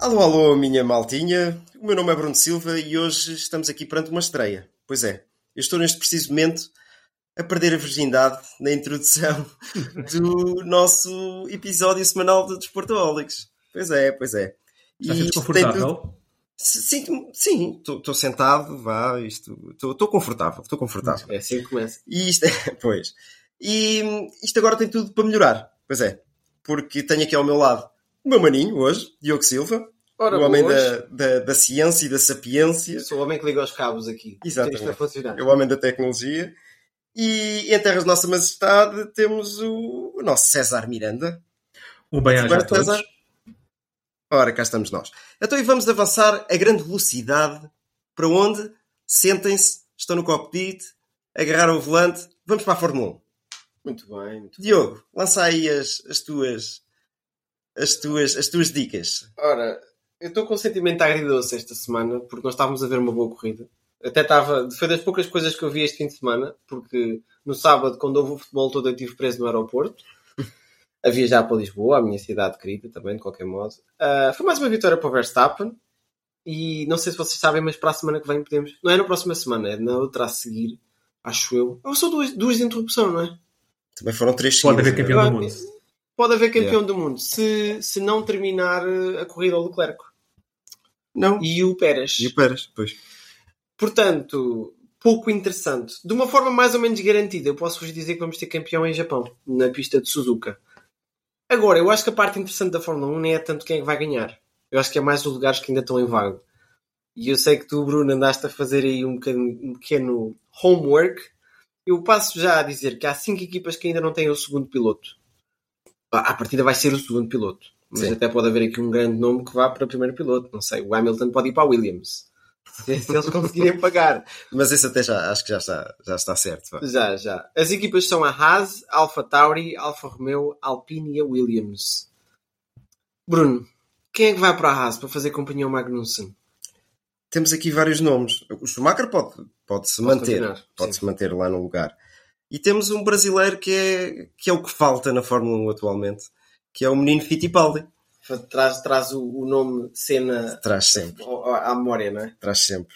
Alô, alô, minha maltinha. O meu nome é Bruno Silva e hoje estamos aqui perante uma estreia. Pois é, eu estou neste preciso momento a perder a virgindade na introdução do nosso episódio semanal de Desportoholics. Pois é, pois é. Desconfortável? tem tudo- Sinto-me, sim, estou sentado, vá, isto, estou confortável, estou confortável. É assim que começa. E isto é, pois. E isto agora tem tudo para melhorar. Pois é. Porque tenho aqui ao meu lado o meu maninho hoje, Diogo Silva, Ora, o homem da, da, da ciência e da sapiência, Sou o homem que liga os cabos aqui. Exatamente. Funcionar. é o homem da tecnologia. E em terras de Nossa Majestade temos o, o nosso César Miranda. Um bem-aja a todos. César. Ora, cá estamos nós. Então e vamos avançar a grande velocidade. Para onde? Sentem-se, estão no cockpit, agarraram o volante, vamos para a Fórmula 1. Muito bem. Muito... Diogo, lança aí as, as tuas as tuas as tuas dicas. Ora, eu estou com um sentimento agridoce esta semana porque nós estávamos a ver uma boa corrida. Até estava. Foi das poucas coisas que eu vi este fim de semana, porque no sábado, quando houve o futebol todo, eu estive preso no aeroporto. A viajar para Lisboa, a minha cidade querida, também, de qualquer modo. Ah, foi mais uma vitória para o Verstappen. E não sei se vocês sabem, mas para a semana que vem podemos. Não é na próxima semana, é na outra a seguir, acho eu. Ou são duas, duas de interrupção, não é? Também foram três Pode haver seguidas, campeão do mundo. Pode haver campeão do mundo se, se não terminar eh, a corrida ao Leclerc Não. e o Pérez. E o Pérez, pois. Portanto, pouco interessante. De uma forma mais ou menos garantida, eu posso vos dizer que vamos ter campeão em Japão, na pista de Suzuka. Agora, eu acho que a parte interessante da Fórmula 1 nem é tanto quem é que vai ganhar. Eu acho que é mais os lugares que ainda estão em vago. E eu sei que tu, Bruno, andaste a fazer aí um pequeno, um pequeno homework. Eu passo já a dizer que há cinco equipas que ainda não têm o segundo piloto. À partida vai ser o segundo piloto. Mas Sim. até pode haver aqui um grande nome que vá para o primeiro piloto. Não sei, o Hamilton pode ir para a Williams. Se, eles conseguirem pagar. Mas esse até já acho que já está, já está certo. vá. Já, já. As equipas são a Haas, Alfa Tauri, Alfa Romeo, Alpine e a Williams. Bruno, quem é que vai para a Haas para fazer companhia ao Magnussen? Temos aqui vários nomes. O Schumacher pode, pode se Pode manter. continuar, Pode sim. se manter lá no lugar. E temos um brasileiro que é, que é o que falta na Fórmula 1 atualmente, que é o menino Fittipaldi. Traz, traz o, o nome Senna Traz sempre. à memória, não é? Traz sempre.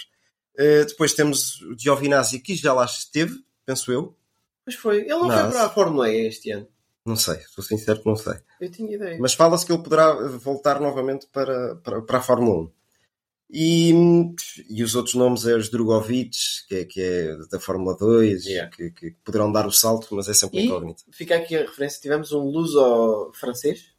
Uh, depois temos o Giovinazzi, que já lá esteve, penso eu. Pois foi. Ele não Não, foi para a Fórmula E este ano. Não sei, estou sincero que não sei. Eu tinha ideia. Mas fala-se que ele poderá voltar novamente para, para, para a Fórmula 1. E, e os outros nomes é os Drogovic, que é, que é da Fórmula 2, Yeah. que, que poderão dar o salto, mas é sempre E incógnito. fica aqui a referência. Tivemos um luso francês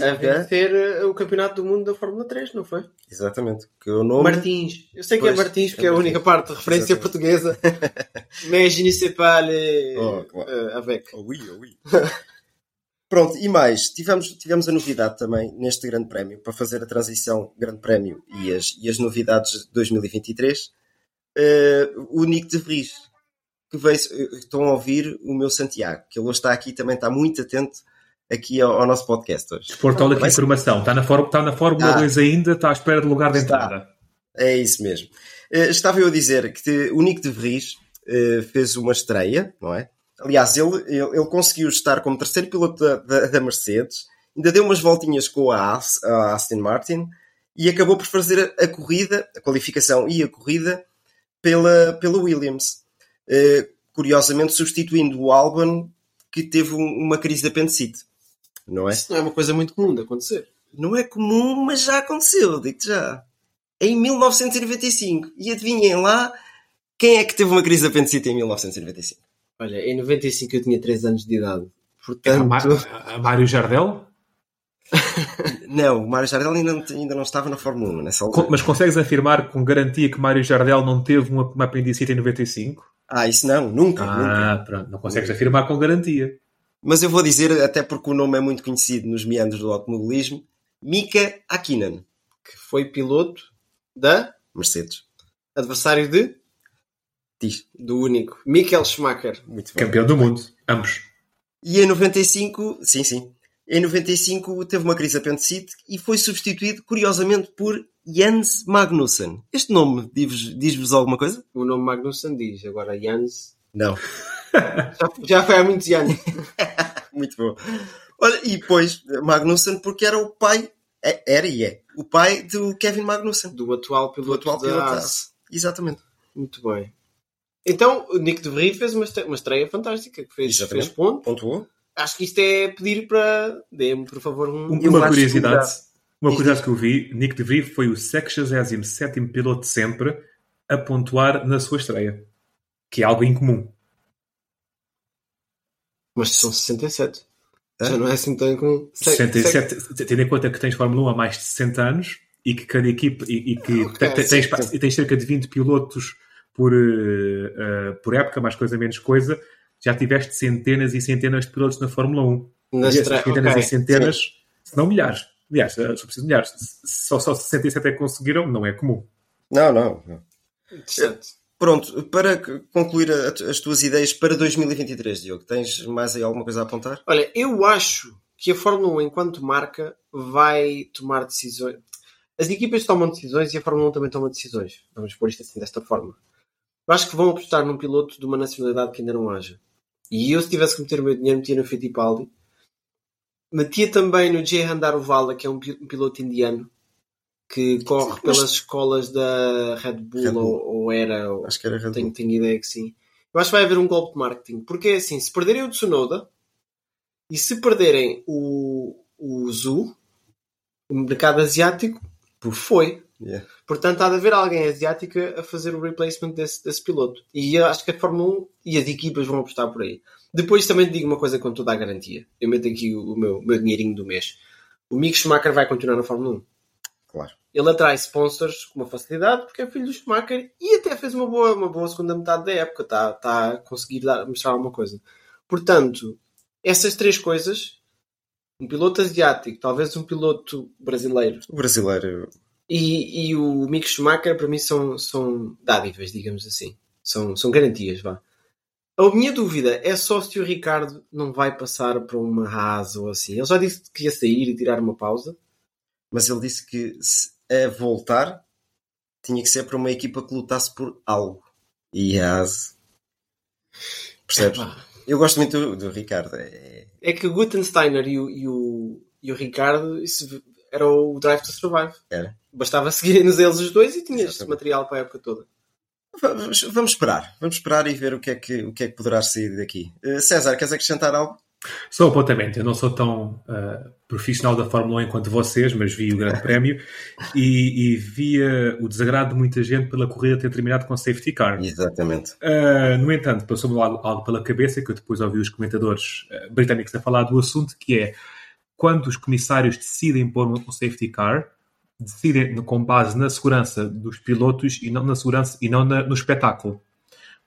a é, vencer eh, o campeonato do mundo da Fórmula 3, não foi? exatamente. Que o nome. Martins. Eu sei que é Pois, Martins, porque é é a única parte de referência Exatamente. portuguesa. Mas je ne sais pas les... Oh, claro. eh, avec. Oh, oui, oh, oui. Pronto, e mais, tivemos, tivemos a novidade também neste Grande Prémio, para fazer a transição Grande Prémio e as, e as novidades de 2023. eh, o Nick de Vries, que veio, eh, estão a ouvir o meu Santiago, que ele hoje está aqui, também está muito atento aqui ao, ao nosso podcast hoje. Desportólica Vai- informação. Está na, está na Fórmula Ah. 2 ainda, está à espera de lugar de Está. entrada. É isso mesmo. Eh, estava eu a dizer que te- o Nick de Vries eh, fez uma estreia, não é? Aliás, ele, ele, ele conseguiu estar como terceiro piloto da, da, da Mercedes, ainda deu umas voltinhas com a, a Aston Martin e acabou por fazer a, a corrida, a qualificação e a corrida pela, pela Williams. Eh, curiosamente, substituindo o Albon, que teve um- uma crise de apendicite. Não é? Isso não é uma coisa muito comum de acontecer. Não é comum, mas já aconteceu, digo-te já. Em 1995. E adivinhem lá quem é que teve uma crise de apendicite em 1995? Olha, em 95 eu tinha 3 anos de idade. Portanto, a Mário Jardel? Não, o Mário Jardel ainda não, ainda não estava na Fórmula 1 nessa altura. Mas consegues afirmar com garantia que Mário Jardel não teve uma, uma apendicite em 95? Ah, isso não, nunca, Ah, nunca. pronto. Não consegues afirmar com garantia. Mas eu vou dizer, até porque o nome é muito conhecido nos meandros do automobilismo, Mika Hakkinen, Que foi piloto da Mercedes. adversário de Diz. do único Michael Schumacher. Muito bem. Campeão do mundo, ambos. E em 95, sim, sim. Em 95 teve uma crise apendicite e foi substituído, curiosamente, por Jens Magnussen. Este nome diz-vos diz alguma coisa? O nome Magnussen diz, agora Jans. Não. Já, já foi há muitos anos. Muito bom. Olha, e depois Magnussen porque era o pai, é- era e é, o pai do Kevin Magnussen, Do atual do piloto, atual da piloto da. Exatamente. Muito bem. Então, o Nick de Vries fez uma estre- uma estreia fantástica, que fez, Exatamente. fez ponto. Pontuou. Acho que isto é pedir para. Dê-me, por favor, um. Um- uma acho curiosidade, uma curiosidade que eu vi, Nick de Vries foi o 67 piloto de sempre a pontuar na sua estreia, que é algo incomum. Mas são 67. Hã? Já não é assim tão com. 67, tendo em conta que tens Fórmula 1 há mais de 60 anos e que cada equipe e, e que Ok, te- te- sim, tens, e tens cerca de 20 pilotos por, eh, por época, mais coisa menos coisa, já tiveste centenas e centenas de pilotos na Fórmula 1. Na e essas estreia. centenas ok. e centenas, se não milhares. Aliás, eh, só preciso de milhares. Só, só 67 é que conseguiram, não é comum. Não, não. não. Interessante. Pronto, para concluir as tuas ideias para 2023, Diogo, tens mais aí alguma coisa a apontar? Olha, eu acho que a Fórmula 1, enquanto marca, vai tomar decisões. As equipas tomam decisões e a Fórmula 1 também toma decisões. Vamos pôr isto assim, desta forma. Eu acho que vão apostar num piloto de uma nacionalidade que ainda não haja. E eu, se tivesse que meter o meu dinheiro, metia no Fittipaldi. Metia também no Jay Handarovala, que é um pi- piloto indiano que corre Sim, pelas escolas da Red Bull, Red Bull. Ou, ou era, ou- Acho que era Red tenho, Bull. tenho ideia que sim. Eu acho que vai haver um golpe de marketing. Porque é assim, se perderem o Tsunoda e se perderem o, o Zu, o mercado asiático, foi. Yeah. Portanto, há de haver alguém asiático a fazer o replacement desse, desse piloto. E eu acho que a Fórmula 1 e as equipas vão apostar por aí. Depois também te digo uma coisa com toda a garantia. Eu meto aqui o, meu, meu dinheirinho do mês. O Mick Schumacher vai continuar na Fórmula 1. Claro. Ele atrai sponsors com uma facilidade porque é filho do Schumacher e até fez uma boa, uma boa segunda metade da época. Está tá a conseguir dar- mostrar alguma coisa. Portanto, essas três coisas, um piloto asiático, talvez um piloto brasileiro O brasileiro, e, e o Mick Schumacher, para mim, são, são dádivas, digamos assim. São, são garantias, vá. A minha dúvida é só se o Ricardo não vai passar para uma Haas ou assim. Ele já disse que ia sair e tirar uma pausa. mas ele disse que se a voltar tinha que ser para uma equipa que lutasse por algo. E a Haas. Percebes? Epá. Eu gosto muito do, do Ricardo. É- É que o Gutensteiner e o, e o, e o Ricardo isso era o Drive to Survive. Era. Bastava seguirem-nos eles os dois e tinhas Exatamente. material para a época toda. Vamos, vamos esperar. Vamos esperar e ver o que é que, o que, é que poderá sair daqui. Eh, César, queres acrescentar algo? Só um apontamento, eu não sou tão ah, profissional da Fórmula 1 quanto vocês, mas vi o Grande Prémio e, e via o desagrado de muita gente pela corrida ter terminado com safety car. Exatamente. Uh, no entanto, passou-me algo, algo pela cabeça que eu depois ouvi os comentadores uh, britânicos a falar do assunto, que é quando os comissários decidem pôr um, safety car, decidem com base na segurança dos pilotos e não na segurança e não na- no espetáculo.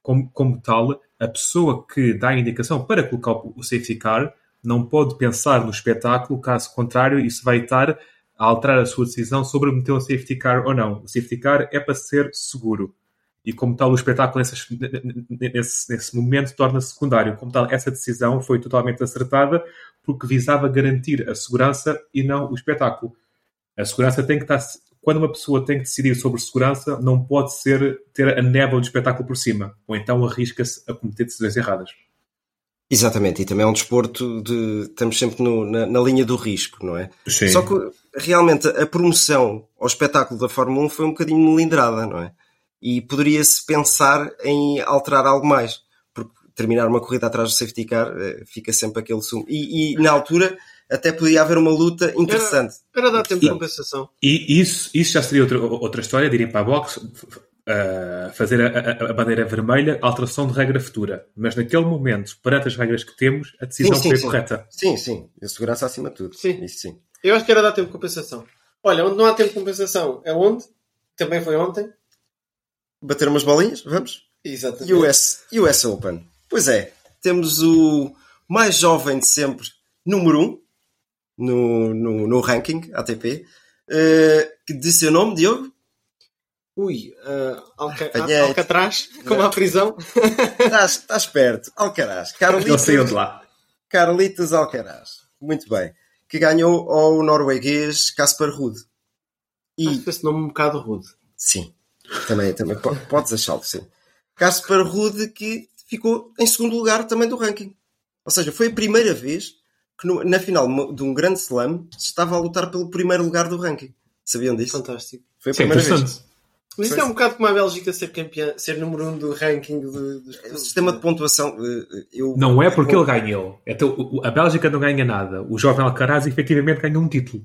Como, como tal, a pessoa que dá a indicação para colocar o, o safety car não pode pensar no espetáculo, caso contrário, isso vai estar a alterar a sua decisão sobre meter um safety car ou não. O safety car é para ser seguro e como tal o espetáculo nessas- nesse, nesse momento torna-se secundário. Como tal, essa decisão foi totalmente acertada porque visava garantir a segurança e não o espetáculo. A segurança tem que estar. Quando uma pessoa tem que decidir sobre segurança, não pode ser ter a névoa do espetáculo por cima, ou então arrisca-se a cometer decisões erradas. Exatamente, e também é um desporto de. Estamos sempre no- na, na linha do risco, não é? Sim. Só que realmente a promoção ao espetáculo da Fórmula 1 foi um bocadinho melindrada, não é? E poderia-se pensar em alterar algo mais, porque terminar uma corrida atrás do safety car eh, fica sempre aquele sumo. E, e, na altura até podia haver uma luta interessante. Era dar tempo de E- compensação. E isso, isso já seria outra, outra história de irem para a box, uh, fazer a, a- a bandeira vermelha, alteração de regra futura. Mas naquele momento, perante as regras que temos, a decisão Sim, sim, foi sim. correta. Sim, sim, a segurança acima de tudo. Sim. Isso sim. Eu acho que era dar tempo de compensação. Olha, onde não há tempo de compensação é onde? Também foi ontem. Bater umas bolinhas? Vamos? Exatamente. US, US Open. Pois é, temos o mais jovem de sempre, número 1, no, no, no ranking ATP. Uh, que de seu nome, Diogo? Ui, uh, Alca Apanhei. Alcatraz, como a prisão. Estás, estás perto. Alcaraz. Carlitos, Ele saiu de lá. Carlitos Alcaraz. Muito bem. Que ganhou ao norueguês Casper Ruud. E, Acho que esse nome é um bocado rude. sim, também, também po- podes achá-lo, sim. Casper Ruud que ficou em segundo lugar também do ranking. Ou seja, foi a primeira vez que no- na final de um grande slam se estava a lutar pelo primeiro lugar do ranking. Sabiam disso? Fantástico. Foi a é primeira vez. Mas isso é um bocado como a Bélgica ser campeã, ser número um do ranking de, dos O sistema de pontuação, eh, eu... Não é porque ele ganhou. Então, a Bélgica não ganha nada. O jovem Alcaraz efetivamente ganhou um título.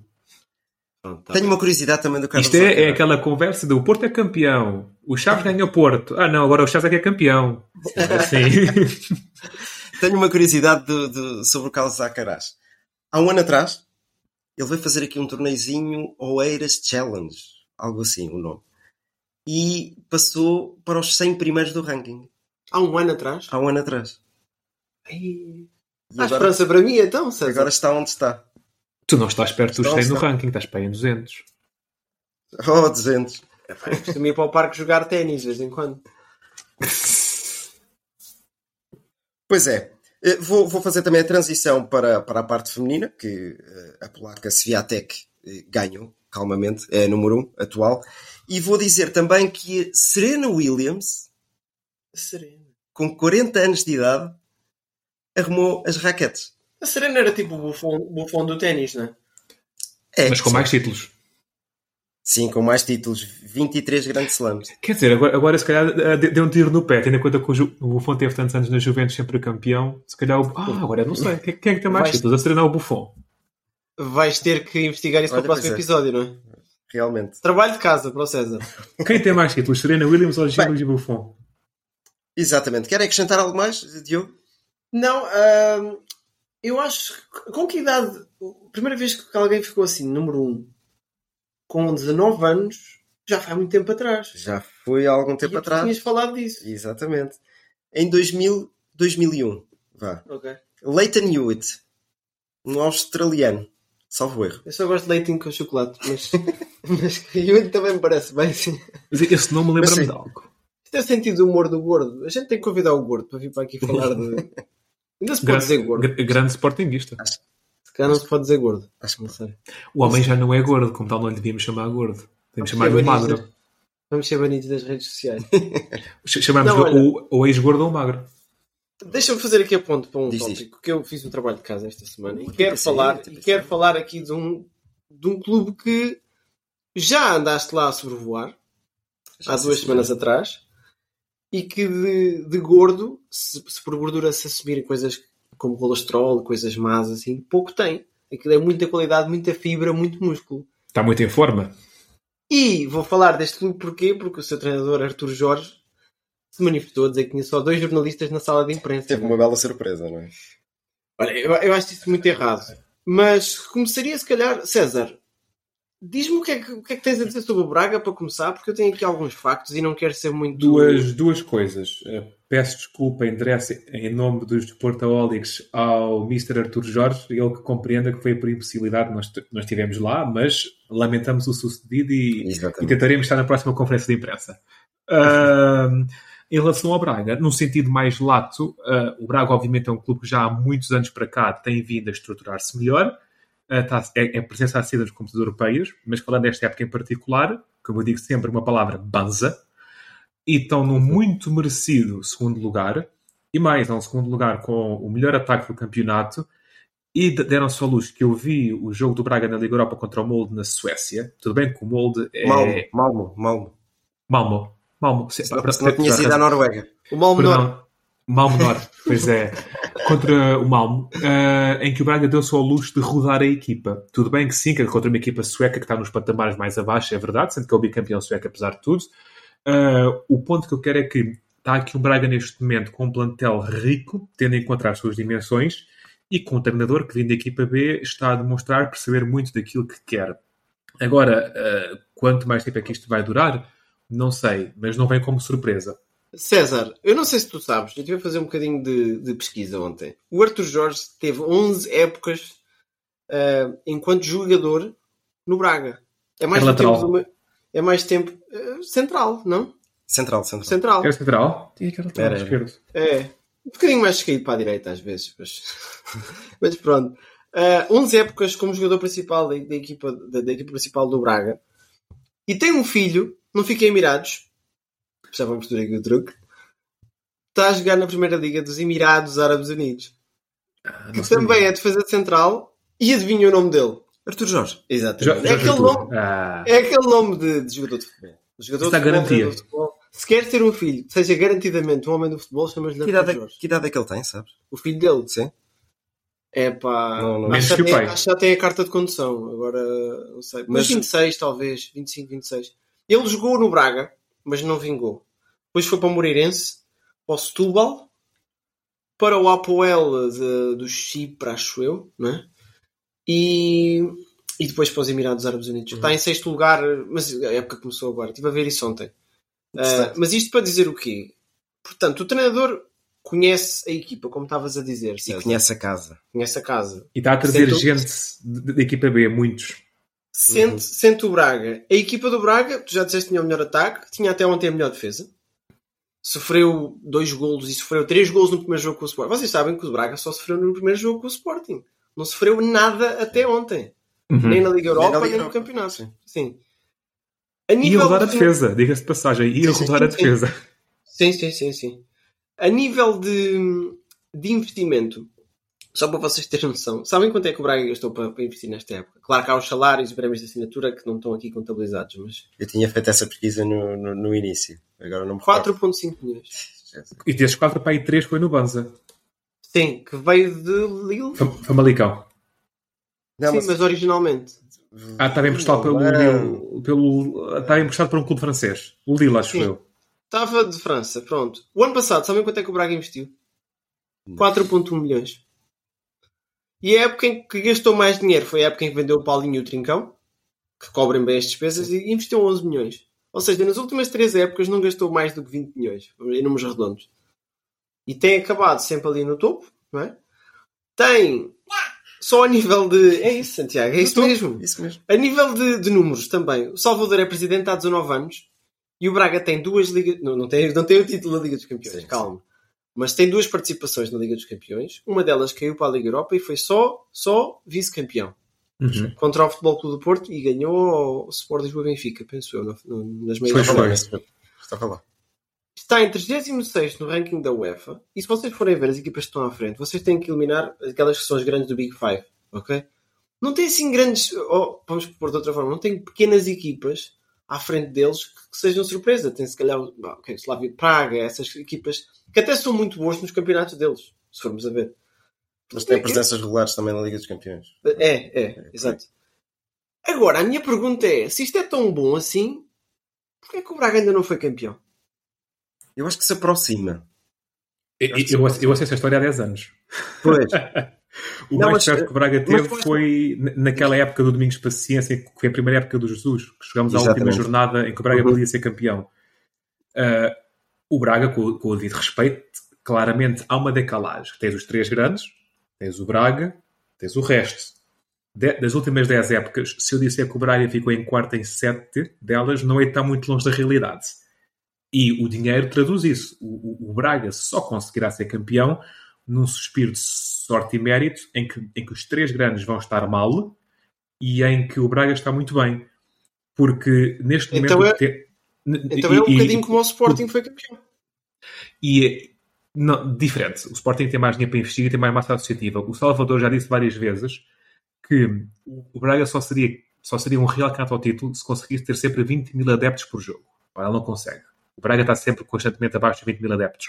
Tá Tenho uma curiosidade também do Carlos Isto é, é aquela conversa do Porto é campeão. O Chaves ganhou Porto. Ah, não, agora o Chaves é que é campeão. Sim. Tenho uma curiosidade do- do- sobre o Carlos Alcaraz. Há um ano atrás, ele veio fazer aqui um torneizinho Oeiras Challenge, algo assim o nome. E passou para os 100 primeiros do ranking. Há um ano atrás. Há um ano atrás. Ai, E Há agora, esperança para mim então, César. agora está onde está. Tu não estás perto dos Está, 100 no ranking, estás para aí em 200. Oh, 200. Epá, eu costumo ir para o parque jogar ténis de vez em quando. Pois é. Eh, Vou, vou fazer também a transição para, para a parte feminina, que eh, a polaca Swiatek eh, ganhou, calmamente, é a número 1 um, atual. E vou dizer também que Serena Williams, Serena. com 40 anos de idade, arrumou as raquetes. A Serena era tipo o bufão, bufão do ténis, não é? É, Mas com sim. mais títulos. Sim, com mais títulos. 23 grandes slams. Quer dizer, agora, agora se calhar eh, de- deu um tiro no pé, tendo em conta que o, Buffon teve tantos anos na Juventus sempre campeão. Se calhar o. Ah, agora não sei. Quem, quem é que tem mais Vais- títulos? A Serena ou o Buffon? Vais ter que investigar isso Olha, para o próximo é. episódio, não é? Realmente. Trabalho de casa para o César. Quem tem mais títulos? Serena Williams ou Gilles Buffon? Exatamente. Querem acrescentar algo mais, Diogo? Não, ahm, eu acho que com que idade. A primeira vez que alguém ficou assim, número 1, um, com 19 anos, já foi há muito tempo atrás. Já foi há algum tempo E tu atrás. tinhas falado disso. Exatamente. Em 2000, 2001. Vá. Ok. Leighton Hewitt. Um australiano. Salvo erro. Eu só gosto de leitinho com chocolate, mas, mas eu também me parece bem assim. Mas esse nome lembra-me sim. de algo. Isto é o sentido do humor do gordo. A gente tem que convidar o gordo para vir para aqui falar de. Ainda se pode dizer gordo. Grande, grande sportinguista. Se calhar não se pode dizer gordo. Acho que Não sei. O homem já não é gordo, como tal não lhe devíamos chamar gordo. Devemos chamar-lhe magro. Vamos ser banidos das redes sociais. Ch- Chamamos Não, olha. o, o ex-gordo ou o magro. Deixa-me fazer aqui a ponto para um Diz, diz. tópico que eu fiz o trabalho de casa esta semana e quero falar, e quero falar aqui de um, de um clube que já andaste lá a sobrevoar Já há duas se semanas atrás e que de, de gordo, se, se por gordura se assumirem coisas como colesterol, coisas más assim, pouco tem. Aquilo é muita qualidade, muita fibra, muito músculo. Está muito em forma. E vou falar deste clube porquê? Porque o seu treinador Arthur Jorge se manifestou a dizer que tinha só dois jornalistas na sala de imprensa. Teve uma bela surpresa, não é? Olha, eu, eu acho isso muito errado. Mas começaria, se calhar, César, diz-me o que, é que, o que é que tens a dizer sobre o Braga para começar, porque eu tenho aqui alguns factos e não quero ser muito. Duas, duas coisas. Eh, Peço desculpa, endereço em nome dos Portaólicos ao Mr. Artur Jorge, ele que compreenda que foi por impossibilidade, nós, nós estivemos lá, mas lamentamos o sucedido e, e tentaremos estar na próxima conferência de imprensa. Em relação ao Braga, num sentido mais lato, ah, o Braga, obviamente, é um clube que já há muitos anos para cá tem vindo a estruturar-se melhor, é, é presença acesa nos competições europeias, mas falando desta época em particular, como eu digo sempre, uma palavra banza, e estão num muito merecido segundo lugar, e mais, é um segundo lugar com o melhor ataque do campeonato, e de- deram-se ao luz que eu vi o jogo do Braga na Liga Europa contra o Molde na Suécia. Tudo bem que o Molde é. Malmo, Malmo, Malmo. Malmo. Malmo. Se- Se não, para- se não para- tinhas ido à Noruega. O mal menor. Perdão. Malmo Norte, pois é. Contra o Malmo, eh, em que o Braga deu-se ao luxo de rodar a equipa. Tudo bem que sim, que é contra uma equipa sueca que está nos patamares mais abaixo, é verdade, sendo que é o bicampeão sueco apesar de tudo. Eh, o ponto que eu quero é que está aqui um Braga neste momento com um plantel rico, tendo em conta as suas dimensões, e com um treinador que vindo da equipa B está a demonstrar perceber muito daquilo que quer. Agora, eh, quanto mais tempo é que isto vai durar, não sei, mas não vem como surpresa. César, eu não sei se tu sabes, eu estive a fazer um bocadinho de, de pesquisa ontem. O Arthur Jorge teve 11 épocas uh, enquanto jogador no Braga. É mais É lateral. tempo. do- É mais tempo. uh, central, não? Central, central. Central. Era central? Tinha que era lateral Era. esquerdo. É. Um bocadinho mais caído para a direita às vezes, mas, mas pronto. Uh, 11 épocas como jogador principal da, da equipa, da, da equipa principal do Braga. E tem um filho, não fica em Vamos ter aqui o truque. Está a jogar na primeira liga dos Emirados Árabes Unidos. que também é defesa central. E adivinha o nome dele? Arthur Jorge. Exatamente. Já, é, aquele nome, Ah, é aquele nome de, de jogador de futebol. Jogador dá de futebol, de futebol. Se quer ter um filho que seja garantidamente um homem do futebol, chamas-lhe Que Arthur idade, é, Jorge. que idade é que ele tem, sabes? O filho dele. Sim. É pá. Não, não. acho, que tem, pai. acho que já tem a carta de condução. Agora não sei. Mas Mas- 26, talvez. 25, 26. Ele jogou no Braga, mas não vingou. Depois foi para o Moreirense, para o Setúbal, para o Apoel de- do Chipre, acho eu, não é? E, e depois para os Emirados Árabes Unidos. Está em sexto lugar, mas a época começou agora. Estive a ver isso ontem. Interessante. mas isto para dizer o quê? Portanto, o treinador conhece a equipa, como estavas a dizer, E César. conhece a casa. conhece a casa. e está a trazer Sento- gente da equipa B, muitos. Sente, Uhum. sente o Braga. A equipa do Braga, tu já disseste que tinha o melhor ataque, tinha até ontem a melhor defesa. Sofreu dois golos e sofreu três golos no primeiro jogo com o Sporting. Vocês sabem que o Braga só sofreu no primeiro jogo com o Sporting. Não sofreu nada até ontem. Uhum. Nem na Liga Europa, nem, Liga no Europa, campeonato. sim. Sim. A Ia nível rodar a de- defesa, diga-se de passagem, ia Sim, sim, rodar a sim. defesa. Sim, sim, sim, sim. A nível de, de investimento, só para vocês terem noção, sabem quanto é que o Braga gastou para, para investir nesta época? Claro que há os salários e os prémios de assinatura que não estão aqui contabilizados, mas Eu tinha feito essa pesquisa no, no, no início. Agora não me recordo. 4,5 milhões. E desses quatro para aí três foi no Banza. Sim, que veio de Lille. Fam- Famalicão. Não, Sim, mas- mas originalmente. Ah, estava emprestado pelo. Lille- pelo Estava emprestado por um clube francês. O Lille, acho Sim. eu. Estava de França, pronto. O ano passado, sabem quanto é que o Braga investiu? 4,1 milhões. E a época em que gastou mais dinheiro foi a época em que vendeu o Paulinho e o Trincão, que cobrem bem as despesas, e investiu 11 milhões. Ou seja, nas últimas três épocas não gastou mais do que 20 milhões, em números redondos. E tem acabado sempre ali no topo, não é? Tem, só a nível de... É isso, Santiago, é isso mesmo. Isso mesmo. A nível de, de números também, o Salvador é presidente há 19 anos e o Braga tem duas ligas. Não, não, tem, não tem o título da Liga dos Campeões, Sim, calma. Mas tem duas participações na Liga dos Campeões. Uma delas caiu para a Liga Europa e foi só, só vice-campeão Uhum. contra o Futebol Clube do Porto e ganhou o Sport Lisboa Benfica, penso eu, no- no- nas meias Foi, Estava lá. Está em 36 no ranking da UEFA. E se vocês forem ver as equipas que estão à frente, vocês têm que eliminar aquelas que são as grandes do Big Five, ok? Não tem assim grandes. oh, vamos pôr de outra forma, não tem pequenas equipas à frente deles que, que sejam surpresa. Tem se calhar o okay, Slavia de Praga, essas equipas que até são muito boas nos campeonatos deles, se formos a ver. Mas tem presenças regulares também na Liga dos Campeões. É, é, exato. Agora, a minha pergunta é: se isto é tão bom assim, porquê é que o Braga ainda não foi campeão? Eu acho que se aproxima. Eu, eu, eu acesso a história há 10 anos. Pois. O Não, mais mas- perto que o Braga mas teve foi- foi naquela época do Domingos Paciência, que foi a primeira época do Jesus, que chegamos à última jornada em que o Braga Uhum. podia ser campeão. Ah, o Braga, com, com o devido respeito, claramente há uma decalagem. Tens os três grandes, tens o Braga, tens o resto. De- das últimas 10 épocas, se eu disser que o Braga ficou em quarto em 7 delas, não é estar muito longe da realidade. E o dinheiro traduz isso. O, o- o Braga só conseguirá ser campeão num suspiro de sorte e mérito em que, em que os três grandes vão estar mal e em que o Braga está muito bem. Porque neste momento. Então é- te- Então e- é um e- bocadinho como o Sporting foi campeão. e é não, diferente. O Sporting tem mais dinheiro para investir e tem mais massa associativa. O Salvador já disse várias vezes que o Braga só seria, só seria um real candidato ao título se conseguisse ter sempre 20 mil adeptos por jogo. Ora, ele não consegue. O Braga está sempre constantemente abaixo de 20 mil adeptos.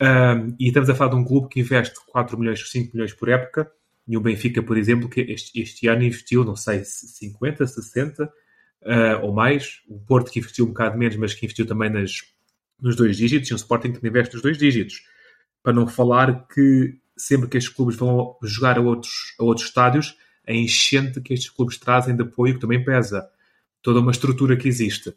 Ahm, e estamos a falar de um clube que investe 4 milhões, 5 milhões por época. E o Benfica, por exemplo, que este, este ano investiu, não sei, 50, 60 ah, ou mais. O Porto que investiu um bocado menos, mas que investiu também nas, nos dois dígitos. E o Sporting que investe nos dois dígitos. Para não falar que sempre que estes clubes vão jogar a outros, a outros estádios, a enchente que estes clubes trazem de apoio que também pesa. Toda uma estrutura que existe.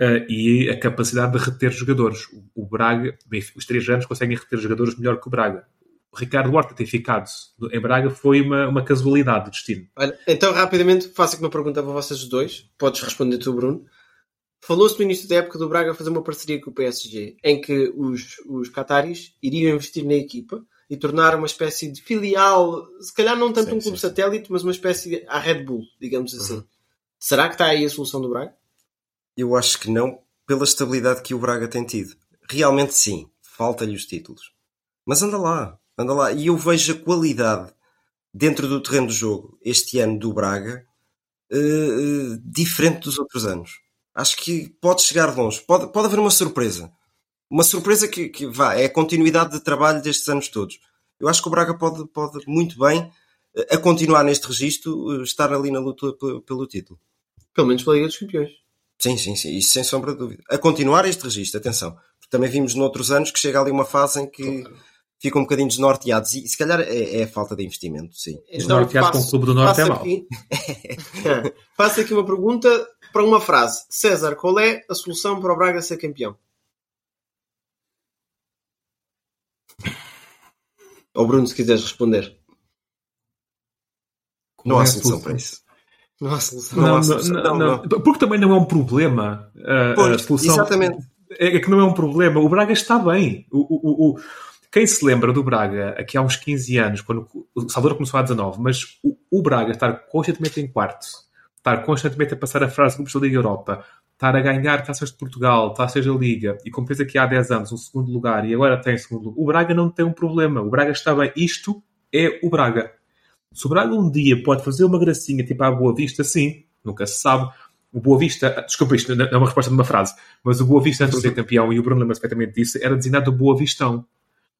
Uh, e a capacidade de reter jogadores. O, o Braga, bem, os três anos conseguem reter jogadores melhor que o Braga. Ricardo Horta ter ficado em Braga foi uma, uma casualidade do destino. Olha, então, rapidamente, faço aqui uma pergunta para vocês dois. Podes responder tu, Bruno. Falou-se no início da época do Braga fazer uma parceria com o PSG, em que os, os Qataris iriam investir na equipa e tornar uma espécie de filial, se calhar não tanto Sim, um clube sim, satélite, mas uma espécie de, à Red Bull, digamos assim. Será que está aí a solução do Braga? Eu acho que não, pela estabilidade que o Braga tem tido. Realmente sim, falta-lhe os títulos. Mas anda lá, anda lá. E eu vejo a qualidade dentro do terreno do jogo este ano do Braga eh, eh, diferente dos outros anos. Acho que pode chegar longe. Pode, pode haver uma surpresa. Uma surpresa que, que vá, é a continuidade de trabalho destes anos todos. Eu acho que o Braga pode, pode muito bem, eh, a continuar neste registro, estar ali na luta pe- pelo título. Pelo menos pela Liga dos Campeões. Sim, sim, sim, isso sem sombra de dúvida. A continuar este registro, atenção. Porque também vimos noutros anos que chega ali uma fase em que ficam um bocadinho desnorteados e se calhar é, é a falta de investimento, sim. Desnorteado com o Clube do Norte é mau. Aqui, faço aqui uma pergunta para uma frase. César, qual é a solução para o Braga ser campeão? Ou Bruno, se quiseres responder. Não há é solução? para isso. Há solução. Não Não, há solução. não, Não, não. Porque também não é um problema uh, a Pois, solução. exatamente. É é que não é um problema. O Braga está bem. O, o- o- Quem se lembra do Braga aqui há uns 15 anos, quando o Salvador começou a 19, mas o, o Braga estar constantemente em quarto, estar constantemente a passar a frase grupos da Liga Europa, estar a ganhar taças de Portugal, taças da Liga, e como fez aqui há 10 anos um segundo lugar e agora tem segundo lugar, o Braga não tem um problema. O Braga está bem. Isto é o Braga. Se o Braga um dia pode fazer uma gracinha tipo à Boa Vista, sim, nunca se sabe. O Boa Vista, desculpa, isto não é uma resposta de uma frase, mas o Boa Vista, antes de ser campeão, e o Bruno lembra-se perfeitamente disso, era designado o Boa Vistão.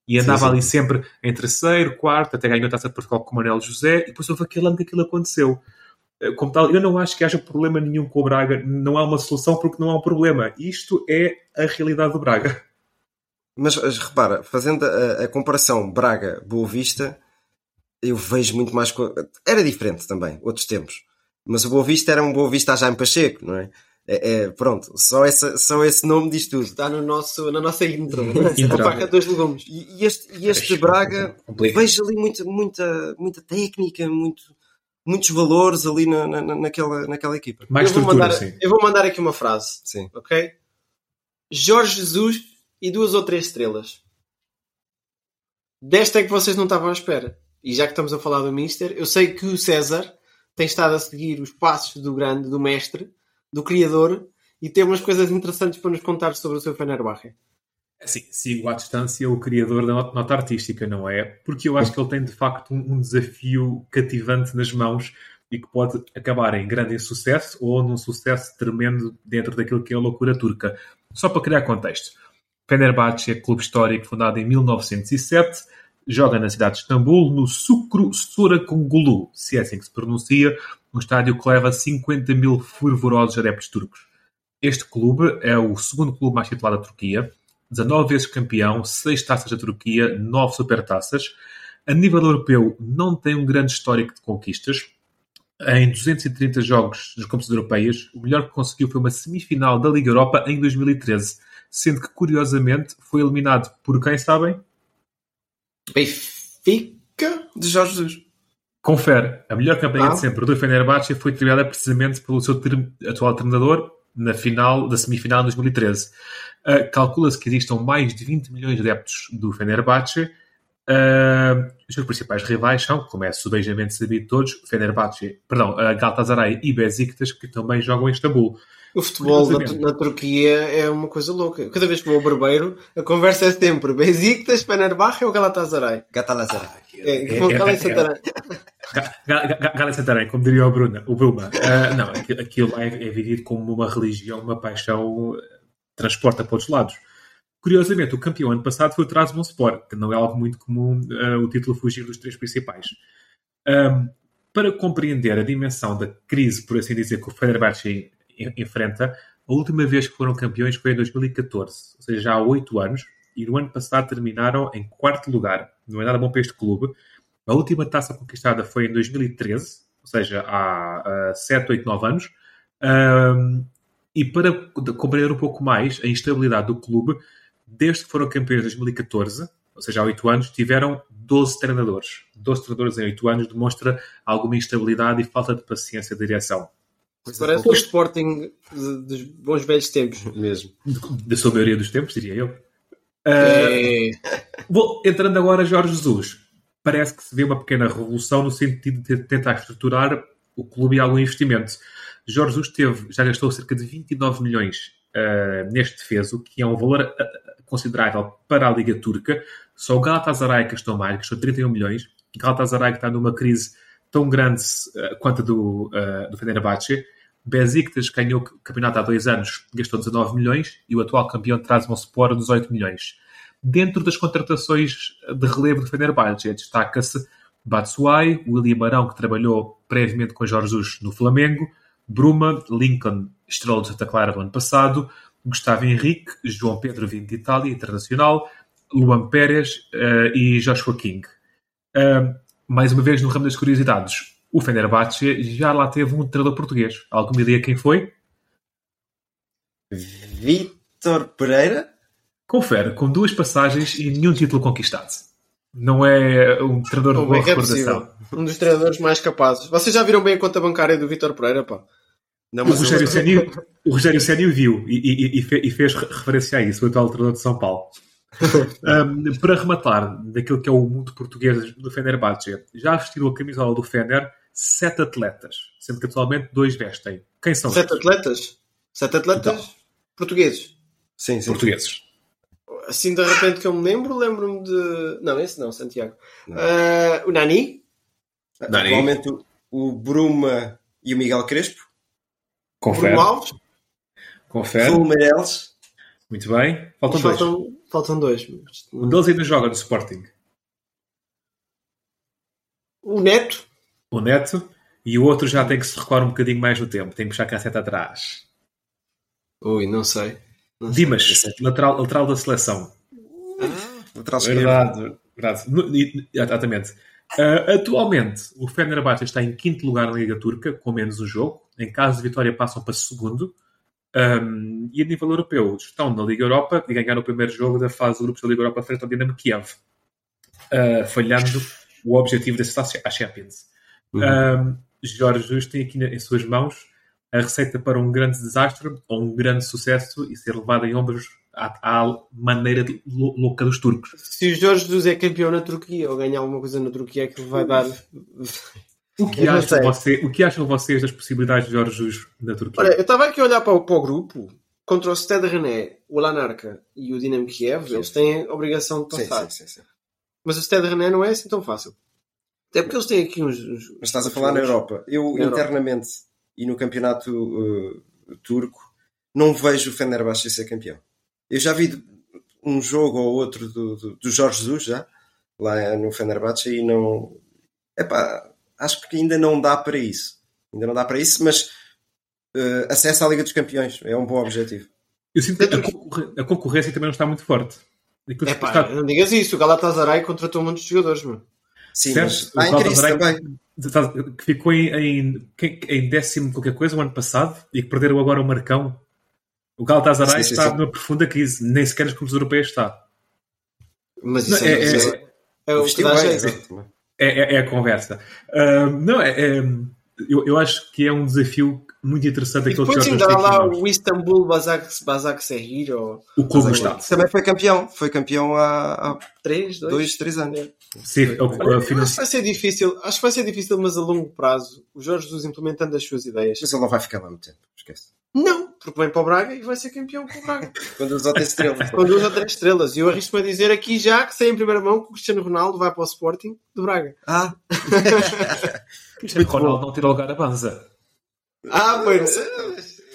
E andava Sim, sim. ali sempre em terceiro, quarto, até ganhou a taça de Portugal com o Manuel José, e depois houve aquele ano que aquilo aconteceu. Eh, Como tal, eu não acho que haja problema nenhum com o Braga, não há uma solução porque não há um problema. Isto é a realidade do Braga. Mas, mas repara, fazendo a, a comparação Braga-Boa Vista, eu vejo muito mais. co- Era diferente também, outros tempos. Mas o Boa Vista era um Boa Vista a Jaime Pacheco, não é? É, é, pronto, só, essa, só esse nome diz tudo. Está no nosso, na nossa intro. A faca de dois legumes. E, e este, e este Braga, Complicado. vejo ali muita, muita, muita técnica, muito, muitos valores ali na, na, naquela, naquela equipa. Mais eu, vou estrutura, mandar, sim. eu vou mandar aqui uma frase, Sim. ok? Jorge Jesus e duas ou três estrelas. Desta é que vocês não estavam à espera. E já que estamos a falar do Mister, eu sei que o César tem estado a seguir os passos do grande, do mestre, do criador, e tem umas coisas interessantes para nos contar sobre o seu Fenerbahçe. Sim, sigo à distância o criador da not- nota artística, não é? Porque eu acho que ele tem de facto um, desafio cativante nas mãos e que pode acabar em grande insucesso ou num sucesso tremendo dentro daquilo que é a loucura turca. Só para criar contexto. Fenerbahçe é clube histórico fundado em 1907, joga na cidade de Istambul, no Sucro Sorakungulu, se é assim que se pronuncia, um estádio que leva 50 mil fervorosos adeptos turcos. Este clube é o segundo clube mais titular da Turquia, 19 vezes campeão, 6 taças da Turquia, 9 supertaças. A nível europeu, não tem um grande histórico de conquistas. Em 230 jogos das competições europeias, o melhor que conseguiu foi uma semifinal da Liga Europa em 2013, sendo que, curiosamente, foi eliminado por quem sabem? Benfica? De Jorge Jesus. Confere, a melhor campanha Ah. de sempre do Fenerbahçe foi triada precisamente pelo seu ter- atual treinador na final da semifinal de 2013. Uh, Calcula-se que existam mais de 20 milhões de adeptos do Fenerbahçe. Uh, os seus principais rivais são, como é subejamente sabido todos, Fenerbahçe, perdão, uh, Galatasaray e Besiktas, que também jogam em Istambul. O futebol na, na Turquia é uma coisa louca. Cada vez que vou ao barbeiro, a conversa é sempre Besiktas, Fenerbahçe ou Galatasaray? Gatalazar. É, É- como é- Gala é- e Santarém. Ga- Ga- Ga- Gala Santarém, como diria o Bruna, o Bruma. Ah, não, aquilo, lá é, é vivido como uma religião, uma paixão, eh, transporta para outros lados. Curiosamente, o campeão ano passado foi o Trabzonspor, que não é algo muito comum ah, o título fugir dos três principais. Ahm, para compreender a dimensão da crise, por assim dizer, que o Fenerbahçe en- enfrenta, a última vez que foram campeões foi em 2014, ou seja, já há oito anos, e no ano passado terminaram em quarto lugar. Não é nada bom para este clube. A última taça conquistada foi em 2013, ou seja, há 7, 8, 9 anos. Ahm, e para compreender um pouco mais a instabilidade do clube, desde que foram campeões em 2014, ou seja, há 8 anos, tiveram 12 treinadores. 12 treinadores em 8 anos demonstra alguma instabilidade e falta de paciência de direção. Parece o Sporting dos bons velhos tempos. Mesmo. Da sua maioria dos tempos, diria eu. É. Bom, entrando agora Jorge Jesus, parece que se vê uma pequena revolução no sentido de tentar estruturar o clube e algum investimento. Jorge Jesus teve, já gastou cerca de 29 milhões ah, neste defeso, que é um valor ah, considerável para a Liga Turca. Só o Galatasaray gastou mais, gastou 31 milhões. O Galatasaray que está numa crise tão grande ah, quanto a do, ah, do Fenerbahçe. Besiktas ganhou o campeonato há dois anos, gastou 19 milhões e o atual campeão Trabzonspor 18 milhões. Dentro das contratações de relevo do Fenerbahçe, destaca-se Batshuayi, William Marão, que trabalhou previamente com Jorge Jesus no Flamengo, Bruma, Lincoln, estrela do Santa Clara do ano passado, Gustavo Henrique, João Pedro vindo de Itália, internacional, Luan Pérez eh, e Joshua King. Ah, mais uma vez, no ramo das curiosidades, o Fenerbahçe já lá teve um treinador português. Alguma ideia quem foi? Vítor Pereira? Confere, com duas passagens e nenhum título conquistado. Não é um treinador de boa é recordação. possível? Um dos treinadores mais capazes. Vocês já viram bem a conta bancária do Vitor Pereira, pá? Não, O Rogério, Ceni, o Rogério Ceni viu e, e- e fe- fez re- referência a isso, o atual treinador de São Paulo. Um, para rematar daquilo que é o mundo português do Fenerbahçe, já vestiram a camisola do Fener sete atletas, sendo que atualmente dois vestem. Quem são Sete estes? atletas? Sete atletas portugueses. Sim, sim. portugueses? Assim, de repente que eu me lembro, lembro-me de... Não, esse não, Santiago. Não. Ah, o Nani? Dani. Atualmente o, o Bruma e o Miguel Crespo. Confere. Bruno Alves? Confere. Raul Meireles. Muito bem. Faltam dois. Faltam, faltam dois. Um deles ainda joga no Sporting. O Neto? O Neto. E o outro já tem que se recuar um bocadinho mais no tempo. Tem que puxar a casseta atrás. Ui, não sei. Não sei. Dimas, lateral, lateral da seleção. Lateral esquerdo. Verdade, verdade. No- Exatamente. Ah, atualmente, o Fenerbahçe está em quinto lugar na Liga Turca, com menos um jogo. Em caso de vitória, passam para segundo. Um, e a nível europeu, estão na Liga Europa e ganharam o primeiro jogo da fase de grupos da Liga Europa frente ao Dinamo Kiev, Ah, falhando o objetivo de acesso à Champions. Um, Jorge Jesus tem aqui na- em suas mãos a receita para um grande desastre ou um grande sucesso e ser levado em ombros à, à maneira louca dos turcos. Se o Jorge Jesus é campeão na Turquia ou ganhar alguma coisa na Turquia, é que ele vai dar. O que, acham você, o que acham vocês das possibilidades de Jorge Jesus na Turquia? Olha, eu estava aqui a olhar para o, para o grupo contra o Stade René, o Lanarca e o Dinamo Kiev. Eles têm a obrigação de Sim, passar. sim, sim, sim. Mas o Stade René não é assim tão fácil. Até porque eles têm aqui uns. uns- Mas estás a falar na Europa. Eu, Na Europa. internamente, e no campeonato uh, turco, não vejo o Fenerbahçe ser campeão. Eu já vi um jogo ou outro do, do, do Jorge Jesus, já, lá no Fenerbahçe, e não... Epá, acho que ainda não dá para isso. Ainda não dá para isso, mas uh, acesso à Liga dos Campeões é um bom objetivo. Eu sinto que a, concorre- a concorrência também não está muito forte. É pá, está- não digas isso. O Galatasaray contratou muitos jogadores, mano. Sim, Certo, mas o está em crise também. que ficou em, em, em décimo qualquer coisa o ano passado e que perderam agora o Marcão. O Galatasaray Sim, sim, está sim. numa profunda crise. Nem sequer nos clubes europeus está. Mas Não, isso é- é, é- é, é o que Vestiu É, é- é a conversa. Ah, não, é, é- eu, eu acho que é um desafio muito interessante aquele que depois ainda há lá o Istanbul Basak, Basak Sehir ou O clube do Estado. Também foi campeão. Foi campeão há, há 3, 2. dois, três anos. Sim, é o- a Eu acho que vai ser difícil, acho que vai ser difícil, mas a longo prazo, o Jorge Jesus implementando as suas ideias. Mas ele não vai ficar lá muito tempo. Esquece. Não, porque vem para o Braga e vai ser campeão com o Braga. Quando os outros estrelas. com duas ou três estrelas. E eu arrisco-me a dizer aqui já que sei em primeira mão que o Cristiano Ronaldo vai para o Sporting de Braga. Ah, Cristiano Ronaldo não tira lugar a Banza. Ah, pois.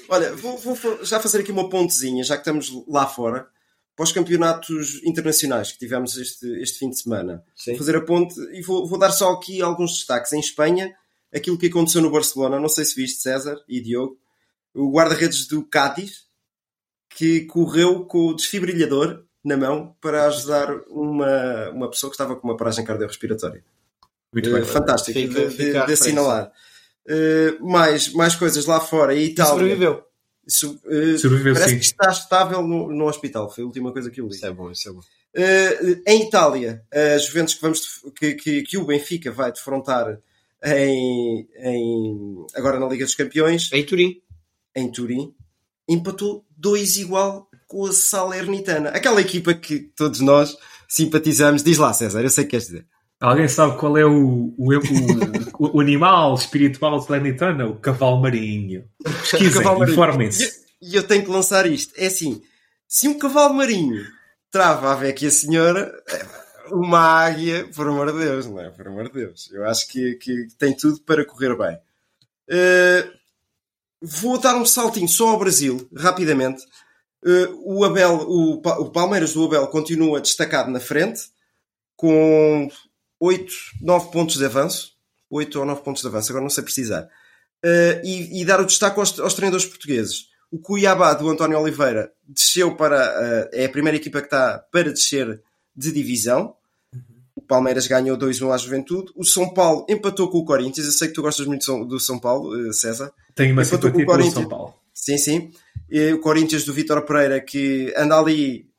Olha, vou, vou já fazer aqui uma pontezinha, já que estamos lá fora, para os campeonatos internacionais que tivemos este, este fim de semana. Sim. Vou fazer a ponte e vou, vou dar só aqui alguns destaques. Em Espanha, aquilo que aconteceu no Barcelona, não sei se viste, César e Diogo, o guarda-redes do Cádiz, que correu com o desfibrilhador na mão para ajudar uma, uma pessoa que estava com uma paragem cardiorrespiratória. Muito Eh, bem. fantástico Fica- de, de- fica de referência. assinalar. Eh, mais, mais coisas lá fora. E Itália. sobreviveu. Isso, eh, Sobreviveu, parece sim. que está estável no, no hospital. Foi a última coisa que eu li. Isso é bom, isso é bom. Uh, em Itália, a Juventus que, vamos, que, que, que o Benfica vai defrontar em, em, agora na Liga dos Campeões. Em Turim. Em Turim. Empatou 2 igual com a Salernitana. Aquela equipa que todos nós simpatizamos. Diz lá, César, eu sei o que queres dizer. Alguém sabe qual é o, o, o, o animal espiritual de Salernitana? O cavalo marinho. Pesquisem, informem-se. E eu, eu tenho que lançar isto. É assim, se um cavalo marinho trava a ver aqui a senhora, uma águia, por amor de Deus, não é? Por amor de Deus. Eu acho que, que tem tudo para correr bem. Uh, vou dar um saltinho só ao Brasil, rapidamente. Uh, o Abel, o, Palmeiras do Abel continua destacado na frente, com 8, 9 pontos de avanço. 8 ou 9 pontos de avanço, agora não sei precisar. Uh, e, e, dar o destaque aos, aos, treinadores portugueses. O Cuiabá do António Oliveira desceu para. Uh, é a primeira equipa que está para descer de divisão. O Palmeiras ganhou 2-1 à Juventude. O São Paulo empatou com o Corinthians. Eu sei que tu gostas muito do São Paulo, uh, César. Tenho uma empatou com o São Paulo. Sim, sim. E o Corinthians do Vítor Pereira que anda ali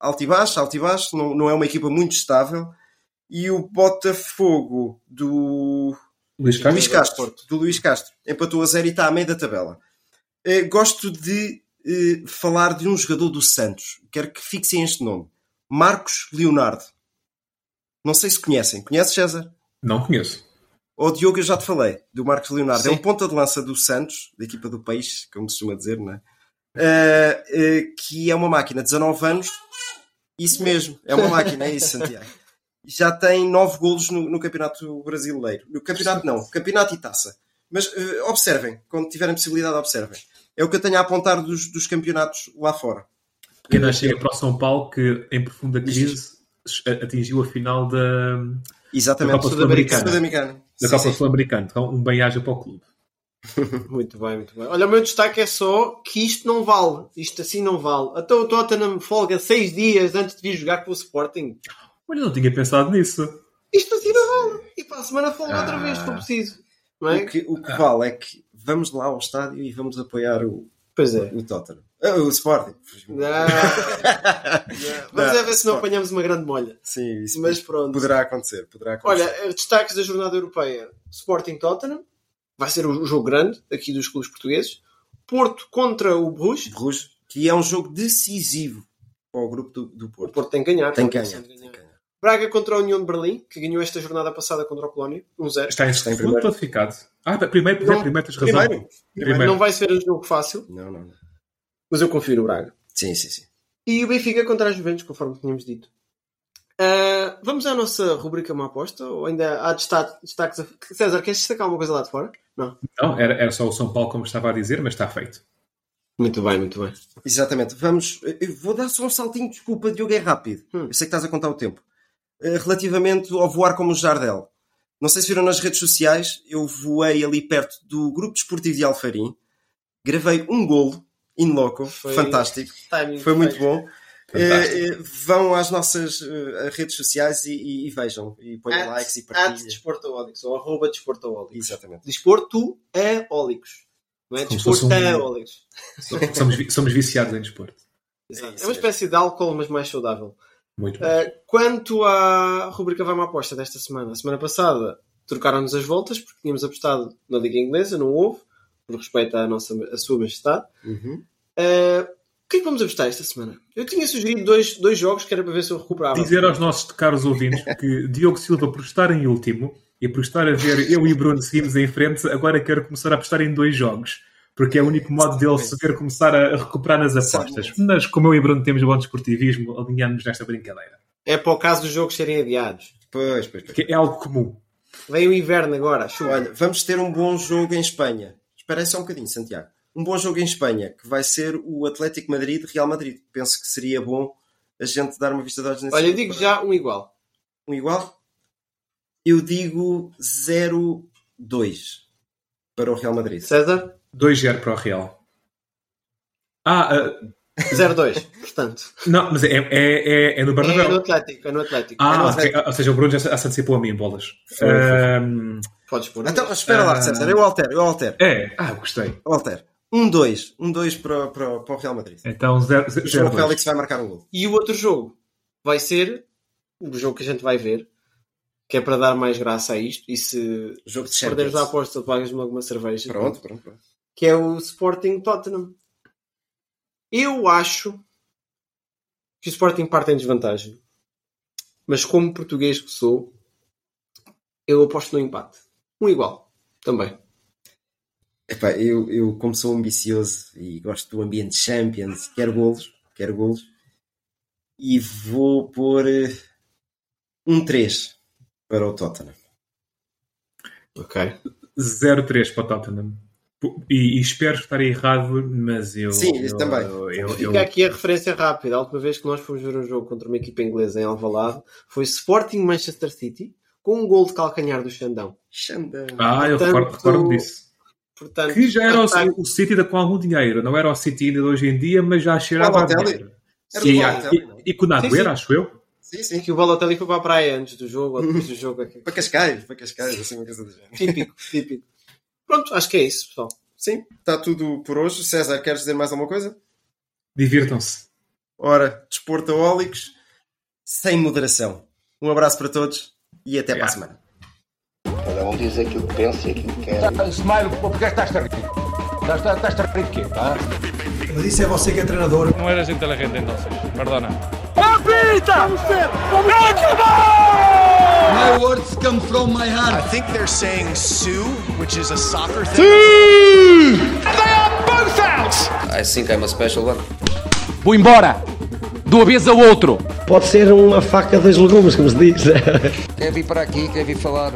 alto e baixo, alto e baixo. Não, não é uma equipa muito estável. E o Botafogo do Luís Castro, Luís Castro do Luís Castro empatou a zero e está a meio da tabela. Uh, gosto de uh, falar de um jogador do Santos. Quero que fixem este nome. Marcos Leonardo. Não sei se conhecem. Conheces, César? Não conheço. O Diogo, eu já te falei, do Marcos Leonardo. Sim. É um ponta de lança do Santos, da equipa do Peixe, como se costuma dizer, não é? Uh, uh, que é uma máquina, 19 anos. Isso mesmo, é uma máquina, é isso, Santiago. Já tem 9 golos no, no Campeonato Brasileiro. No Campeonato não, Campeonato e Taça. Mas uh, observem, quando tiverem possibilidade, observem. É o que eu tenho a apontar dos, dos campeonatos lá fora. Pequena chega para o São Paulo que, em profunda crise, atingiu a final da, Exatamente, da Copa Sul-Americana. Da Copa Sul-Americana. Então, um bem-aja para o clube. muito bem, muito bem. Olha, o meu destaque é só que isto não vale. Isto assim não vale. Até o Tottenham folga seis dias antes de vir jogar com o Sporting. Olha, não tinha pensado nisso. Isto assim não vale. E para a semana folga ah. outra vez, se for preciso. É? O que, o que ah. vale é que vamos lá ao estádio e vamos apoiar o, pois é. o Tottenham. Ah, o Sporting. Não. não. Vamos não, é ver se não apanhamos uma grande molha. Sim, isso Mas pronto. Poderá acontecer, poderá acontecer. Olha, destaques da jornada europeia: Sporting Tottenham. Vai ser o jogo grande aqui dos clubes portugueses. Porto contra o Bruges. Bruges, que é um jogo decisivo para o grupo do, do Porto. O Porto tem que ganhar. Tem que ganhar. Tem que ganhar. Braga contra a União de Berlim, que ganhou esta jornada passada contra o Colónia, 1-0. Um Está em segundo classificado. Ah, primeiro, primeiro, primeiro tens razão. Primeiro. primeiro. Não vai ser um jogo fácil. Não, não. Mas eu confio no Braga. Sim, sim, sim. E o Benfica contra a Juventus, conforme tínhamos dito. Uh, vamos à nossa rubrica Uma Aposta? Ou ainda há destaques? César, queres destacar alguma coisa lá de fora? Não. Não, era, era só o São Paulo, como estava a dizer, mas está feito. Muito bem, muito bem. Exatamente. Vamos. Eu vou dar só um saltinho, desculpa, Diogo, é rápido. Hum. Eu sei que estás a contar o tempo. Uh, relativamente ao voar como o Jardel. Não sei se viram nas redes sociais, eu voei ali perto do Grupo Desportivo de Alfarim, gravei um golo in loco, Foi... fantástico. Timing Foi muito bom. Uh, vão às nossas uh, redes sociais e, e, e, vejam e ponham at, likes e partilhem. Desportaólicos ou arroba Desportaólicos. Exatamente. Desporto é ólicos. Não é desportaólicos. Um... somos, somos viciados em desporto. Exato. É, é uma espécie de álcool, mas mais saudável. Muito bem. Uh, quanto à rubrica Vai-me Aposta desta semana, a semana passada trocaram-nos as voltas porque tínhamos apostado na Liga Inglesa, não houve, por respeito à, nossa, à Sua Majestade. Uhum. Uh, o que é que vamos apostar esta semana? Eu tinha sugerido dois, dois jogos que era para ver se eu recuperava. Dizer aos nossos caros ouvintes que Diogo Silva, por estar em último e por estar a ver eu e Bruno seguimos em frente, agora quero começar a apostar em dois jogos porque é o único modo dele se ver começar a recuperar nas apostas. Mas como eu e Bruno temos bom desportivismo, alinhamos nesta brincadeira. É para o caso dos jogos serem adiados. Pois, pois, pois. Que é algo comum. Vem o inverno agora, chuva. Olha, vamos ter um bom jogo em Espanha. Só um bocadinho, Santiago. Um bom jogo em Espanha, que vai ser o Atlético Madrid-Real Madrid. Penso que seria bom a gente dar uma vista de olhos nesse Olha, eu digo já um igual. Um igual? Eu digo 0-2 para o Real Madrid. César? 2-0 para o Real. Ah, uh... 0-2, portanto. Não, mas é, é, é, é no Bernabéu. É no Atlético, é no Atlético. Ah, é no Atlético. Okay. ou seja, o Bruno já se antecipou a mim em bolas. Foi, um... Podes pôr. Então, espera lá, César, eu altero, eu altero. É, ah, gostei. Eu altero. 1-2, 1-2 para, para, para o Real Madrid. Então 0-2. O Félix vai marcar um gol. E o outro jogo vai ser o jogo que a gente vai ver, que é para dar mais graça a isto. E se Jogo de perderes a aposta, pagas-me alguma cerveja. Pronto, pronto, pronto. Que é o Sporting Tottenham. Eu acho que o Sporting parte em desvantagem. Mas como português que sou, eu aposto no empate. Um igual. Também. Epá, eu, eu, como sou ambicioso e gosto do ambiente Champions, quero golos, quero golos. E vou pôr eh, um 3 para o Tottenham. Ok. 0-3 para o Tottenham. E, e espero estar errado, mas eu. Sim, isso eu, também. Eu, eu, Fica eu- aqui a referência rápida. A última vez que nós fomos ver um jogo contra uma equipa inglesa em Alvalade foi Sporting Manchester City com um gol de calcanhar do Xandão. Xanda. Ah, eu Portanto, recordo, recordo disso. Portanto, Que já era o, ataque- o City da- com algum dinheiro. Não era o City ainda de hoje em dia, mas já cheirava a dinheiro. Era Sim, e, não? e com sim. acho eu. Sim, sim. que o Balotelli foi para a praia antes do jogo ou depois do jogo. aqui. Para Cascais, para Cascais, assim uma coisa do género. Típico, típico. Pronto, acho que é isso, pessoal. Sim, está tudo por hoje. César, queres dizer mais alguma coisa? Divirtam-se. Ora, desportaólicos, sem moderação. Um abraço para todos e até para a semana. Cada um diz aquilo que pensa e aquilo que quer. Tá, Smile, porque estás-te a rir? Estás- Estás-te a rir de quê? Tá? Mas isso é você que é treinador. No eres inteligente entonces. Perdona. My words come from my I heart. think they're saying Sue, which is a soccer thing. I think I'm a special one. Vou embora! Do avesso ao outro! Pode ser uma faca dos legumes, como se diz. Quer vir para aqui, quer vir falar